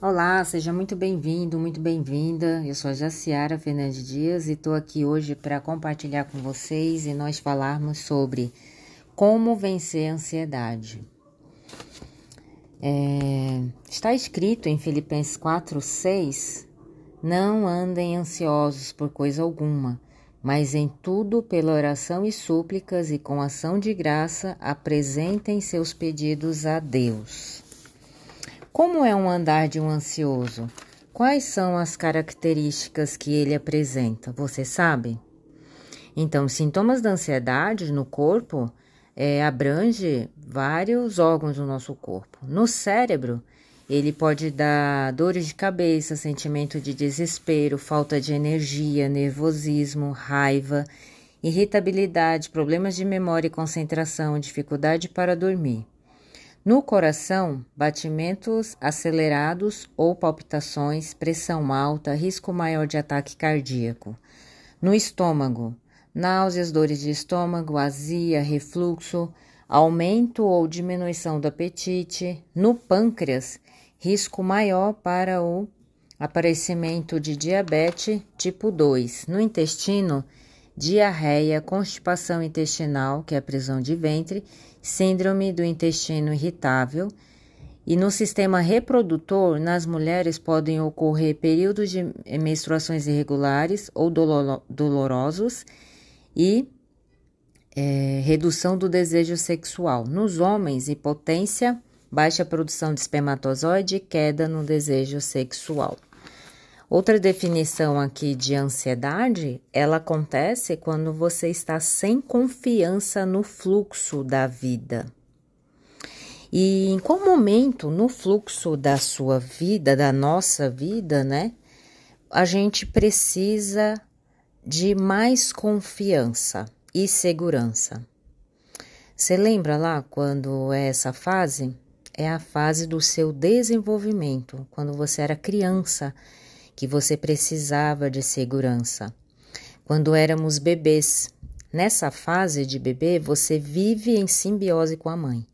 Olá, seja muito bem-vindo, muito bem-vinda. Eu sou a Jaciara Fernandes Dias e estou aqui hoje para compartilhar com vocês e nós falarmos sobre como vencer a ansiedade. É, está escrito em Filipenses 4, 6: Não andem ansiosos por coisa alguma, mas em tudo, pela oração e súplicas e com ação de graça, apresentem seus pedidos a Deus. Como é um andar de um ansioso? Quais são as características que ele apresenta? Você sabe? Então, sintomas da ansiedade no corpo é, abrange vários órgãos do nosso corpo. No cérebro, ele pode dar dores de cabeça, sentimento de desespero, falta de energia, nervosismo, raiva, irritabilidade, problemas de memória e concentração, dificuldade para dormir. No coração, batimentos acelerados ou palpitações, pressão alta, risco maior de ataque cardíaco. No estômago, náuseas, dores de estômago, azia, refluxo, aumento ou diminuição do apetite. No pâncreas, risco maior para o aparecimento de diabetes tipo 2. No intestino, diarreia, constipação intestinal, que é a prisão de ventre, síndrome do intestino irritável. E no sistema reprodutor, nas mulheres podem ocorrer períodos de menstruações irregulares ou dolorosos e é, redução do desejo sexual. Nos homens, impotência, baixa produção de espermatozoide e queda no desejo sexual. Outra definição aqui de ansiedade, ela acontece quando você está sem confiança no fluxo da vida. E em qual momento no fluxo da sua vida, da nossa vida, né, a gente precisa de mais confiança e segurança? Você lembra lá quando é essa fase? É a fase do seu desenvolvimento, quando você era criança que você precisava de segurança. Quando éramos bebês, nessa fase de bebê, você vive em simbiose com a mãe.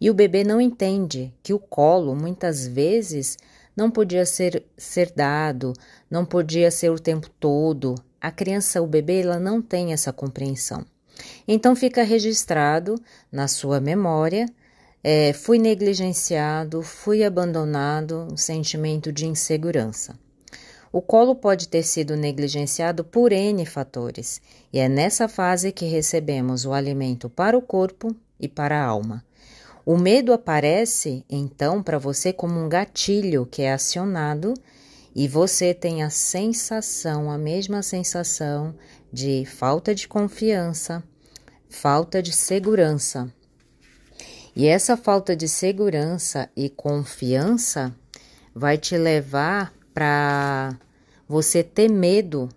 E o bebê não entende que o colo, muitas vezes, não podia ser, ser dado, não podia ser o tempo todo. A criança, o bebê, ela não tem essa compreensão. Então fica registrado na sua memória é, fui negligenciado, fui abandonado, um sentimento de insegurança. O colo pode ter sido negligenciado por N fatores, e é nessa fase que recebemos o alimento para o corpo e para a alma. O medo aparece, então, para você como um gatilho que é acionado e você tem a sensação, a mesma sensação de falta de confiança, falta de segurança. E essa falta de segurança e confiança vai te levar para você ter medo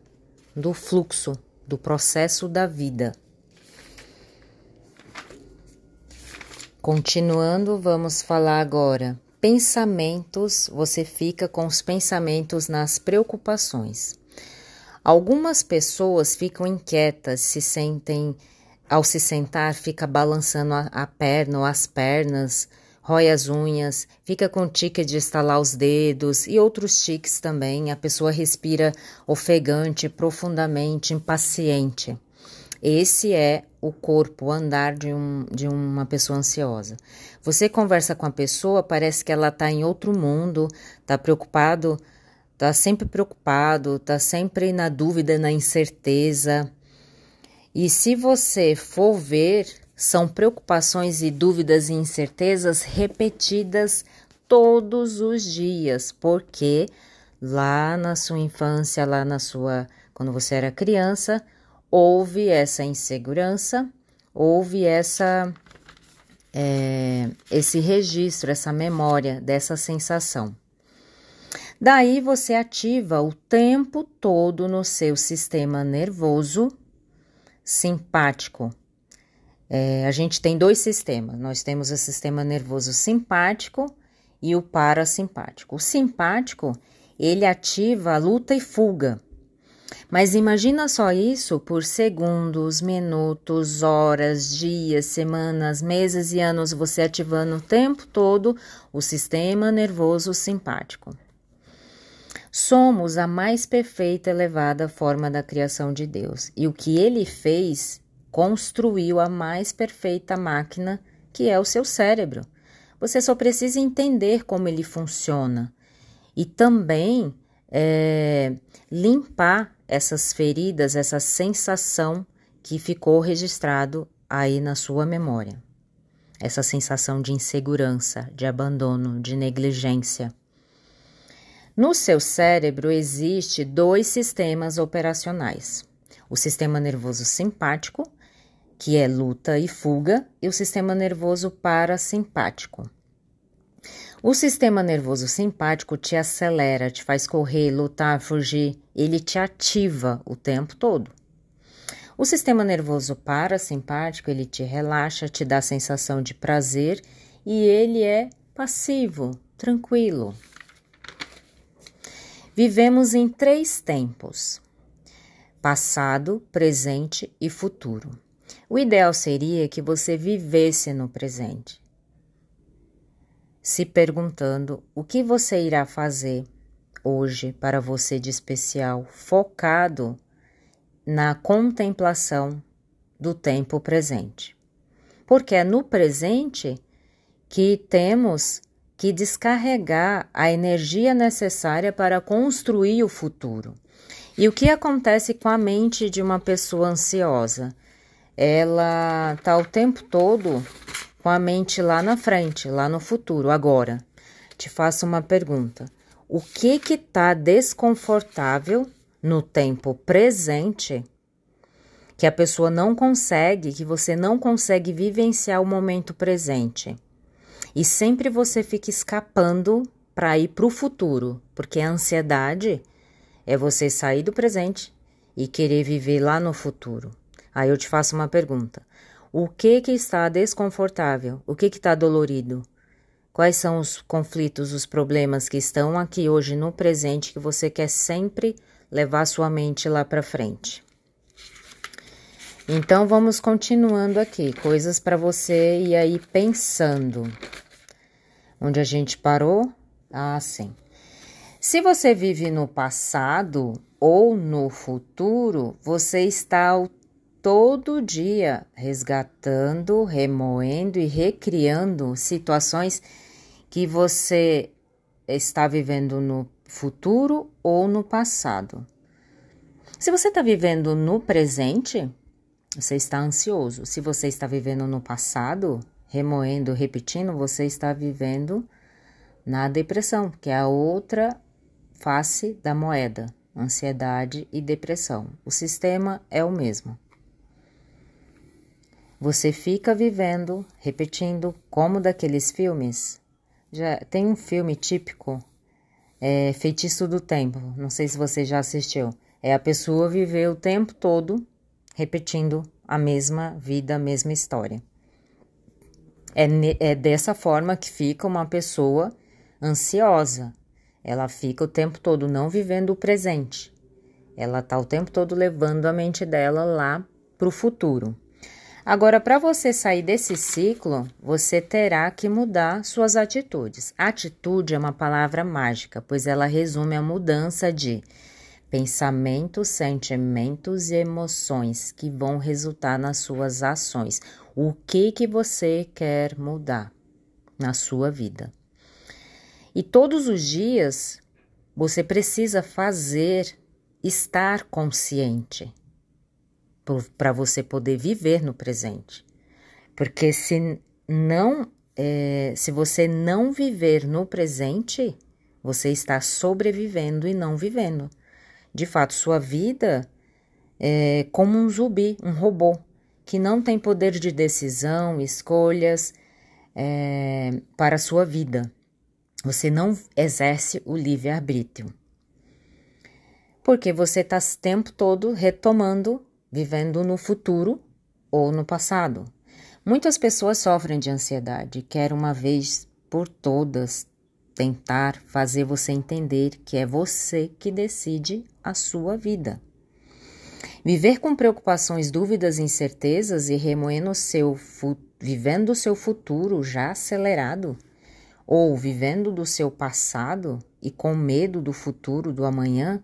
do fluxo, do processo da vida. Continuando, vamos falar agora. Pensamentos, você fica com os pensamentos nas preocupações. Algumas pessoas ficam inquietas, se sentem, ao se sentar, fica balançando a, a perna ou as pernas, rói as unhas, fica com tique de estalar os dedos e outros tiques também. A pessoa respira ofegante, profundamente, impaciente. Esse é o corpo, o andar de, um, de uma pessoa ansiosa. Você conversa com a pessoa, parece que ela está em outro mundo, está preocupado, está sempre preocupado, está sempre na dúvida, na incerteza. E se você for ver, são preocupações e dúvidas e incertezas repetidas todos os dias, porque lá na sua infância, lá na sua quando você era criança, houve essa insegurança, houve essa é, esse registro, essa memória dessa sensação. Daí você ativa o tempo todo no seu sistema nervoso simpático, é, a gente tem dois sistemas. Nós temos o sistema nervoso simpático e o parasimpático. O simpático, ele ativa a luta e fuga. Mas imagina só isso por segundos, minutos, horas, dias, semanas, meses e anos você ativando o tempo todo o sistema nervoso simpático. Somos a mais perfeita elevada forma da criação de Deus, e o que ele fez construiu a mais perfeita máquina, que é o seu cérebro. Você só precisa entender como ele funciona e também é, limpar essas feridas, essa sensação que ficou registrado aí na sua memória. Essa sensação de insegurança, de abandono, de negligência. No seu cérebro existe dois sistemas operacionais: o sistema nervoso simpático, que é luta e fuga, e o sistema nervoso parasimpático. O sistema nervoso simpático te acelera, te faz correr, lutar, fugir, ele te ativa o tempo todo. O sistema nervoso parasimpático, ele te relaxa, te dá a sensação de prazer e ele é passivo, tranquilo. Vivemos em três tempos: passado, presente e futuro. O ideal seria que você vivesse no presente, se perguntando o que você irá fazer hoje para você de especial, focado na contemplação do tempo presente. Porque é no presente que temos que descarregar a energia necessária para construir o futuro. E o que acontece com a mente de uma pessoa ansiosa? Ela está o tempo todo com a mente lá na frente, lá no futuro. Agora, te faço uma pergunta: o que que está desconfortável no tempo presente que a pessoa não consegue, que você não consegue vivenciar o momento presente? E sempre você fica escapando para ir para o futuro, porque a ansiedade é você sair do presente e querer viver lá no futuro. Aí eu te faço uma pergunta: o que que está desconfortável? O que que está dolorido? Quais são os conflitos, os problemas que estão aqui hoje no presente que você quer sempre levar sua mente lá para frente? Então vamos continuando aqui, coisas para você ir aí pensando. Onde a gente parou? Ah, sim. Se você vive no passado ou no futuro, você está todo dia resgatando, remoendo e recriando situações que você está vivendo no futuro ou no passado. Se você está vivendo no presente, você está ansioso. Se você está vivendo no passado, remoendo, repetindo, você está vivendo na depressão, que é a outra face da moeda, ansiedade e depressão. O sistema é o mesmo. Você fica vivendo, repetindo, como daqueles filmes. Já tem um filme típico, é Feitiço do Tempo. Não sei se você já assistiu. É a pessoa viver o tempo todo repetindo a mesma vida, a mesma história. É, é dessa forma que fica uma pessoa ansiosa. Ela fica o tempo todo não vivendo o presente. Ela está o tempo todo levando a mente dela lá para o futuro. Agora, para você sair desse ciclo, você terá que mudar suas atitudes. Atitude é uma palavra mágica, pois ela resume a mudança de pensamentos, sentimentos e emoções que vão resultar nas suas ações. O que que você quer mudar na sua vida? E todos os dias você precisa fazer estar consciente para você poder viver no presente. Porque se não, é, se você não viver no presente, você está sobrevivendo e não vivendo de fato sua vida é como um zumbi, um robô, que não tem poder de decisão, escolhas é, para a sua vida. Você não exerce o livre-arbítrio. Porque você está o tempo todo retomando, vivendo no futuro ou no passado. Muitas pessoas sofrem de ansiedade, quer uma vez por todas tentar fazer você entender que é você que decide a sua vida. Viver com preocupações, dúvidas, incertezas e remoendo seu vivendo o seu futuro já acelerado ou vivendo do seu passado e com medo do futuro, do amanhã,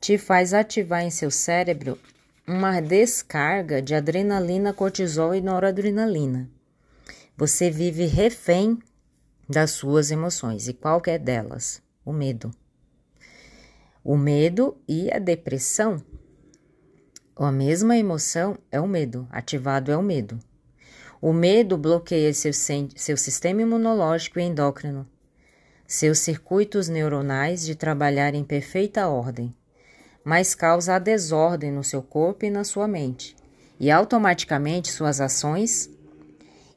te faz ativar em seu cérebro uma descarga de adrenalina, cortisol e noradrenalina. Você vive refém das suas emoções. E qual é delas? O medo. O medo e a depressão. A mesma emoção é o medo, ativado é o medo. O medo bloqueia seu, seu sistema imunológico e endócrino, seus circuitos neuronais de trabalhar em perfeita ordem, mas causa a desordem no seu corpo e na sua mente, e automaticamente suas ações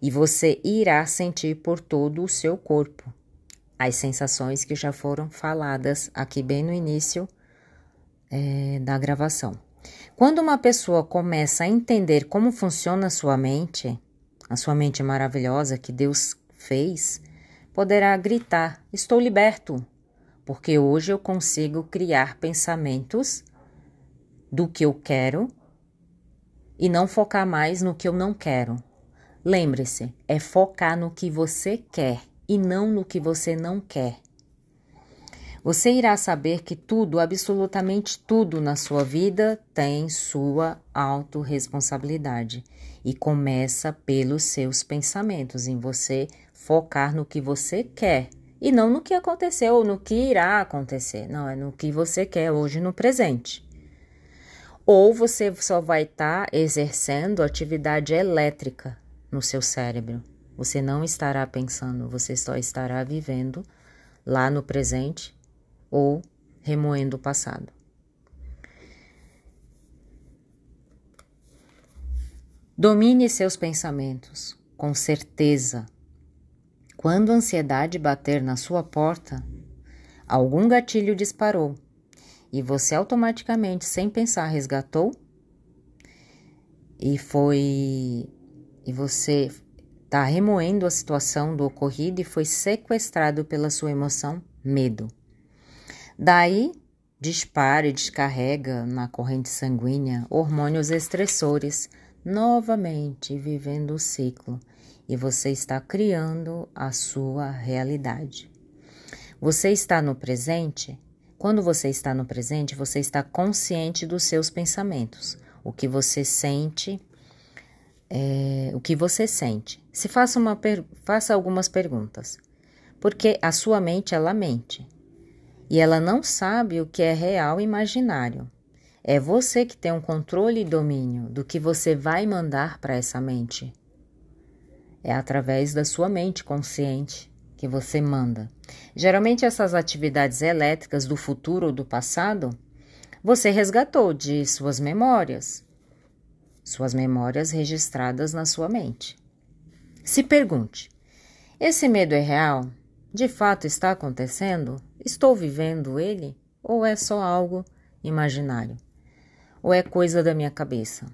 e você irá sentir por todo o seu corpo. As sensações que já foram faladas aqui bem no início é, da gravação. Quando uma pessoa começa a entender como funciona a sua mente, a sua mente maravilhosa que Deus fez, poderá gritar: Estou liberto, porque hoje eu consigo criar pensamentos do que eu quero e não focar mais no que eu não quero. Lembre-se, é focar no que você quer e não no que você não quer. Você irá saber que tudo, absolutamente tudo na sua vida tem sua autorresponsabilidade e começa pelos seus pensamentos, em você focar no que você quer e não no que aconteceu ou no que irá acontecer. Não, é no que você quer hoje no presente. Ou você só vai estar tá exercendo atividade elétrica no seu cérebro. Você não estará pensando, você só estará vivendo lá no presente ou remoendo o passado. Domine seus pensamentos com certeza. Quando a ansiedade bater na sua porta, algum gatilho disparou e você automaticamente, sem pensar, resgatou e foi e você está remoendo a situação do ocorrido e foi sequestrado pela sua emoção medo. Daí, dispara e descarrega na corrente sanguínea hormônios estressores, novamente vivendo o ciclo, e você está criando a sua realidade. Você está no presente? Quando você está no presente, você está consciente dos seus pensamentos, o que você sente, é, o que você sente. Se faça, uma faça algumas perguntas. Porque a sua mente, ela mente. E ela não sabe o que é real e imaginário. É você que tem um controle e domínio do que você vai mandar para essa mente. É através da sua mente consciente que você manda. Geralmente, essas atividades elétricas do futuro ou do passado você resgatou de suas memórias, suas memórias registradas na sua mente. Se pergunte: esse medo é real? De fato está acontecendo? Estou vivendo ele? Ou é só algo imaginário? Ou é coisa da minha cabeça?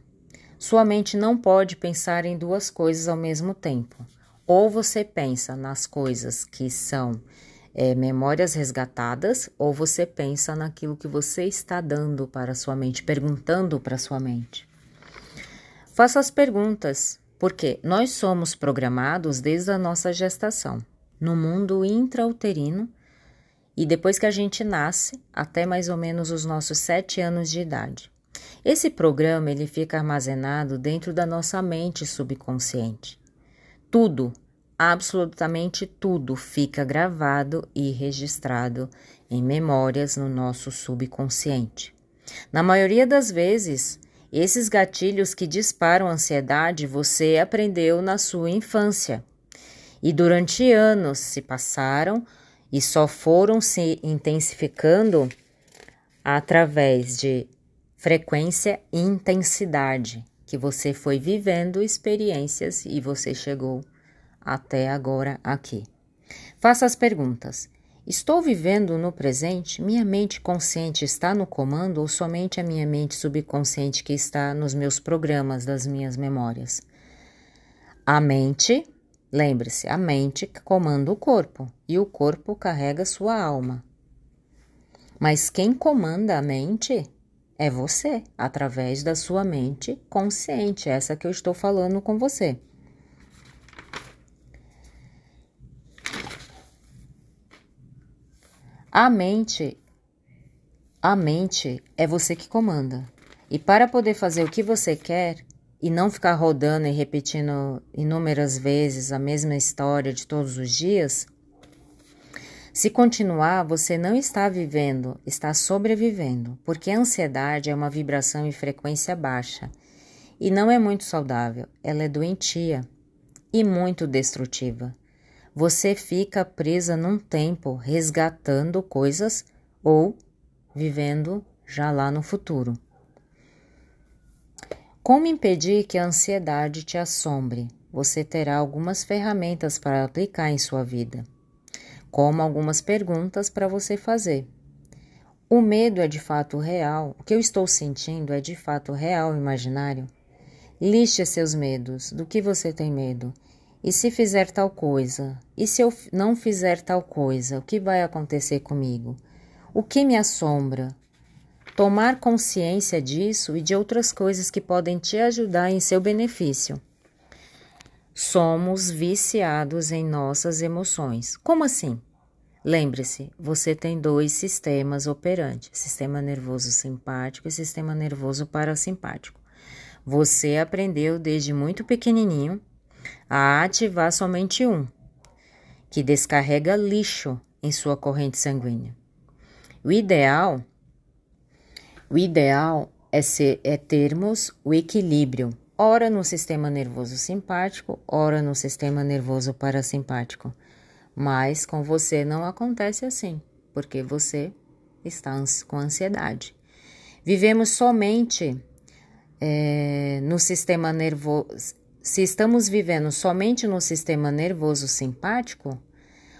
Sua mente não pode pensar em duas coisas ao mesmo tempo. Ou você pensa nas coisas que são é, memórias resgatadas, ou você pensa naquilo que você está dando para sua mente, perguntando para sua mente. Faça as perguntas, porque nós somos programados desde a nossa gestação, no mundo intrauterino, e depois que a gente nasce, até mais ou menos os nossos sete anos de idade. Esse programa ele fica armazenado dentro da nossa mente subconsciente. Tudo, absolutamente tudo, fica gravado e registrado em memórias no nosso subconsciente. Na maioria das vezes, esses gatilhos que disparam ansiedade você aprendeu na sua infância e durante anos se passaram e só foram se intensificando através de frequência e intensidade que você foi vivendo experiências e você chegou até agora aqui. Faça as perguntas. Estou vivendo no presente? Minha mente consciente está no comando ou somente a minha mente subconsciente que está nos meus programas das minhas memórias? A mente, lembre-se, a mente comanda o corpo e o corpo carrega sua alma. Mas quem comanda a mente é você, através da sua mente consciente, essa que eu estou falando com você. A mente, a mente é você que comanda. E para poder fazer o que você quer e não ficar rodando e repetindo inúmeras vezes a mesma história de todos os dias, se continuar, você não está vivendo, está sobrevivendo, porque a ansiedade é uma vibração em frequência baixa e não é muito saudável, ela é doentia e muito destrutiva. Você fica presa num tempo resgatando coisas ou vivendo já lá no futuro. Como impedir que a ansiedade te assombre? Você terá algumas ferramentas para aplicar em sua vida como algumas perguntas para você fazer. O medo é de fato real? O que eu estou sentindo é de fato real imaginário? Liste seus medos. Do que você tem medo? E se fizer tal coisa? E se eu não fizer tal coisa? O que vai acontecer comigo? O que me assombra? Tomar consciência disso e de outras coisas que podem te ajudar em seu benefício. Somos viciados em nossas emoções. Como assim? Lembre-se, você tem dois sistemas operantes: sistema nervoso simpático e sistema nervoso parasimpático. Você aprendeu desde muito pequenininho a ativar somente um, que descarrega lixo em sua corrente sanguínea. O ideal, o ideal é, ser, é termos o equilíbrio ora no sistema nervoso simpático, ora no sistema nervoso parasimpático. Mas com você não acontece assim, porque você está com ansiedade. Vivemos somente é, no sistema nervoso. Se estamos vivendo somente no sistema nervoso simpático,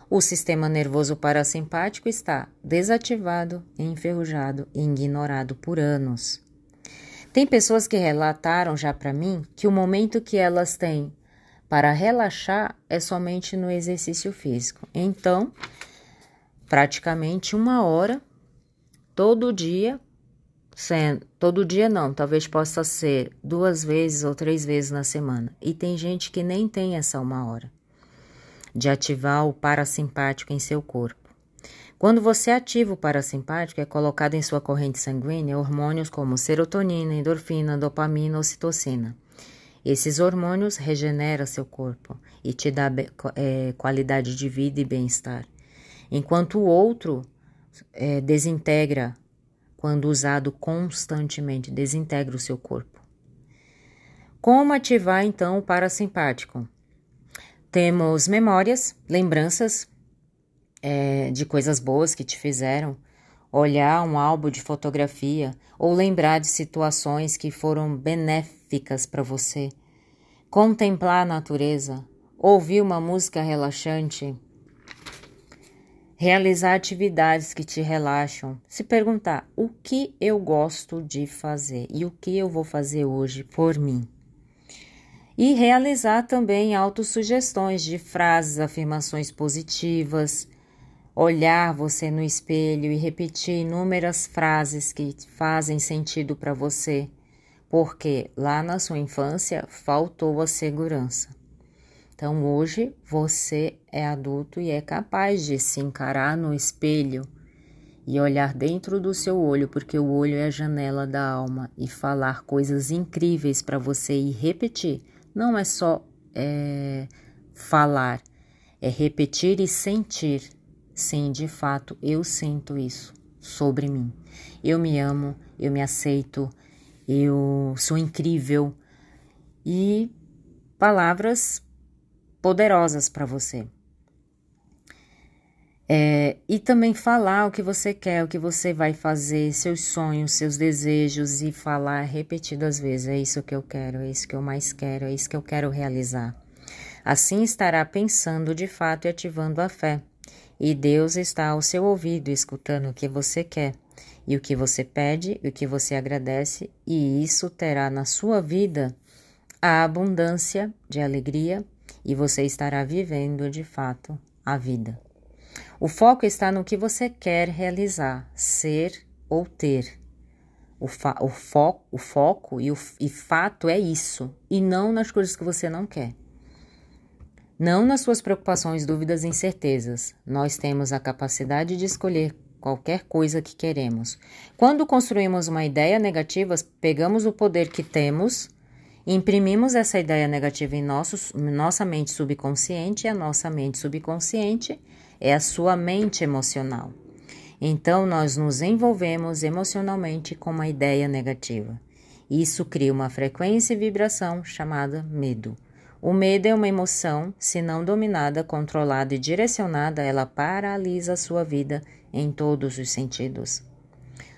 o sistema nervoso parasimpático está desativado, enferrujado e ignorado por anos. Tem pessoas que relataram já para mim que o momento que elas têm para relaxar é somente no exercício físico. Então, praticamente uma hora todo dia, sendo, todo dia não, talvez possa ser duas vezes ou três vezes na semana. E tem gente que nem tem essa uma hora de ativar o parasimpático em seu corpo. Quando você ativa o parasimpático, é colocado em sua corrente sanguínea hormônios como serotonina, endorfina, dopamina, ocitocina. Esses hormônios regeneram seu corpo e te dá é, qualidade de vida e bem-estar, enquanto o outro é, desintegra, quando usado constantemente, desintegra o seu corpo. Como ativar então o parasimpático? Temos memórias, lembranças, é, de coisas boas que te fizeram, olhar um álbum de fotografia ou lembrar de situações que foram benéficas para você, contemplar a natureza, ouvir uma música relaxante, realizar atividades que te relaxam, se perguntar o que eu gosto de fazer e o que eu vou fazer hoje por mim. E realizar também autossugestões de frases, afirmações positivas, olhar você no espelho e repetir inúmeras frases que fazem sentido para você, porque lá na sua infância faltou a segurança. Então hoje você é adulto e é capaz de se encarar no espelho e olhar dentro do seu olho, porque o olho é a janela da alma, e falar coisas incríveis para você e repetir. Não é só é, falar, é repetir e sentir Sim, de fato, eu sinto isso sobre mim. Eu me amo, eu me aceito, eu sou incrível e palavras poderosas para você. É, e também falar o que você quer, o que você vai fazer, seus sonhos, seus desejos e falar repetidas vezes: é isso que eu quero, é isso que eu mais quero, é isso que eu quero realizar. Assim estará pensando de fato e ativando a fé e Deus está ao seu ouvido, escutando o que você quer, e o que você pede, e o que você agradece, e isso terá na sua vida a abundância de alegria, e você estará vivendo de fato a vida. O foco está no que você quer realizar, ser ou ter. O, o, fo o foco e o e fato é isso, e não nas coisas que você não quer. Não nas suas preocupações, dúvidas e incertezas. Nós temos a capacidade de escolher qualquer coisa que queremos. Quando construímos uma ideia negativa, pegamos o poder que temos, imprimimos essa ideia negativa em nossos, nossa mente subconsciente, e a nossa mente subconsciente é a sua mente emocional. Então, nós nos envolvemos emocionalmente com uma ideia negativa. Isso cria uma frequência e vibração chamada medo. O medo é uma emoção, se não dominada, controlada e direcionada, ela paralisa sua vida em todos os sentidos.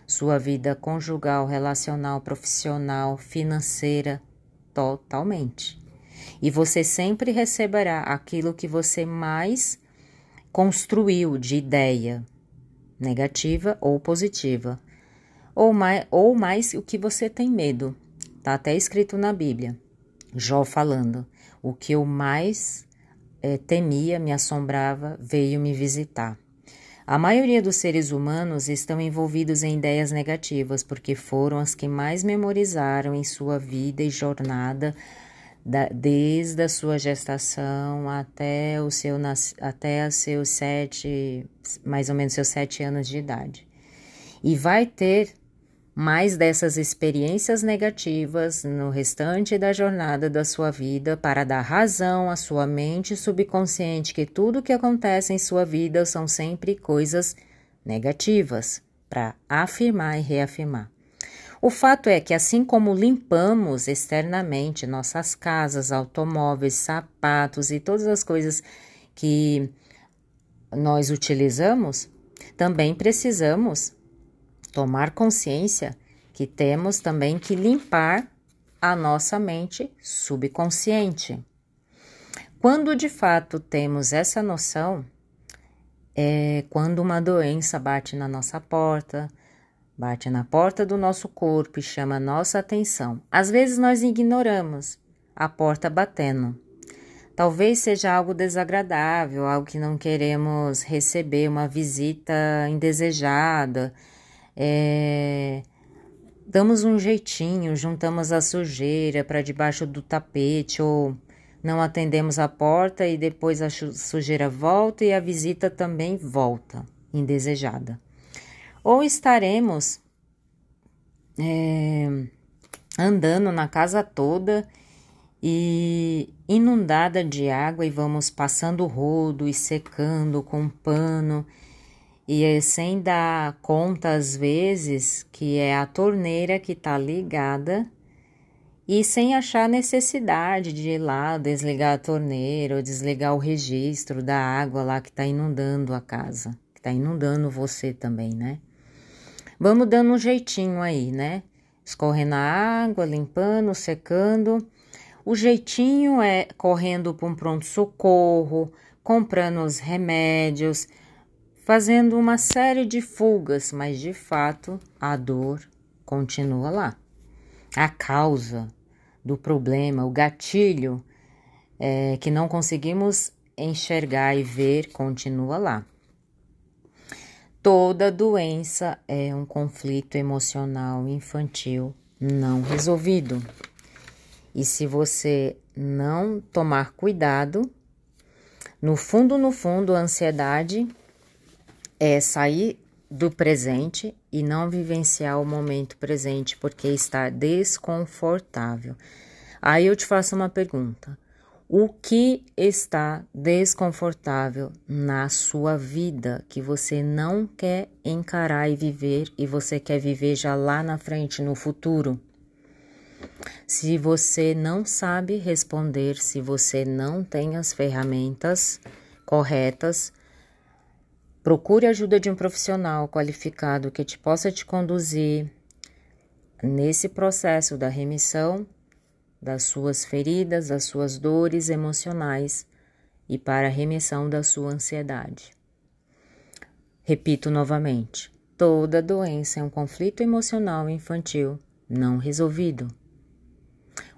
Sua vida conjugal, relacional, profissional, financeira, totalmente. E você sempre receberá aquilo que você mais construiu de ideia, negativa ou positiva, ou mais, ou mais o que você tem medo. Está até escrito na Bíblia. Jó falando: O que eu mais é, temia, me assombrava, veio me visitar. A maioria dos seres humanos estão envolvidos em ideias negativas porque foram as que mais memorizaram em sua vida e jornada, da, desde a sua gestação até o seu até seus sete, mais ou menos seus sete anos de idade. E vai ter mais dessas experiências negativas no restante da jornada da sua vida para dar razão à sua mente subconsciente que tudo que acontece em sua vida são sempre coisas negativas, para afirmar e reafirmar. O fato é que, assim como limpamos externamente nossas casas, automóveis, sapatos e todas as coisas que nós utilizamos, também precisamos tomar consciência que temos também que limpar a nossa mente subconsciente. Quando de fato temos essa noção, é quando uma doença bate na nossa porta, bate na porta do nosso corpo e chama nossa atenção. Às vezes nós ignoramos a porta batendo. Talvez seja algo desagradável, algo que não queremos receber, uma visita indesejada, é, damos um jeitinho, juntamos a sujeira para debaixo do tapete ou não atendemos a porta e depois a sujeira volta e a visita também volta, indesejada. Ou estaremos é, andando na casa toda e inundada de água e vamos passando rodo e secando com pano e é sem dar conta às vezes que é a torneira que está ligada e sem achar necessidade de ir lá desligar a torneira ou desligar o registro da água lá que está inundando a casa, que está inundando você também, né? Vamos dando um jeitinho aí, né? Escorrendo a água, limpando, secando. O jeitinho é correndo para um pronto-socorro, comprando os remédios, fazendo uma série de fugas, mas de fato a dor continua lá. A causa do problema, o gatilho é, que não conseguimos enxergar e ver, continua lá. Toda doença é um conflito emocional infantil não resolvido. E se você não tomar cuidado, no fundo, no fundo, a ansiedade é sair do presente e não vivenciar o momento presente porque está desconfortável. Aí eu te faço uma pergunta: o que está desconfortável na sua vida que você não quer encarar e viver e você quer viver já lá na frente, no futuro? Se você não sabe responder, se você não tem as ferramentas corretas, Procure a ajuda de um profissional qualificado que te possa te conduzir nesse processo da remissão das suas feridas, das suas dores emocionais e para a remissão da sua ansiedade. Repito novamente: toda doença é um conflito emocional infantil não resolvido.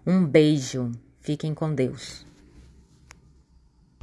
Um beijo, fiquem com Deus.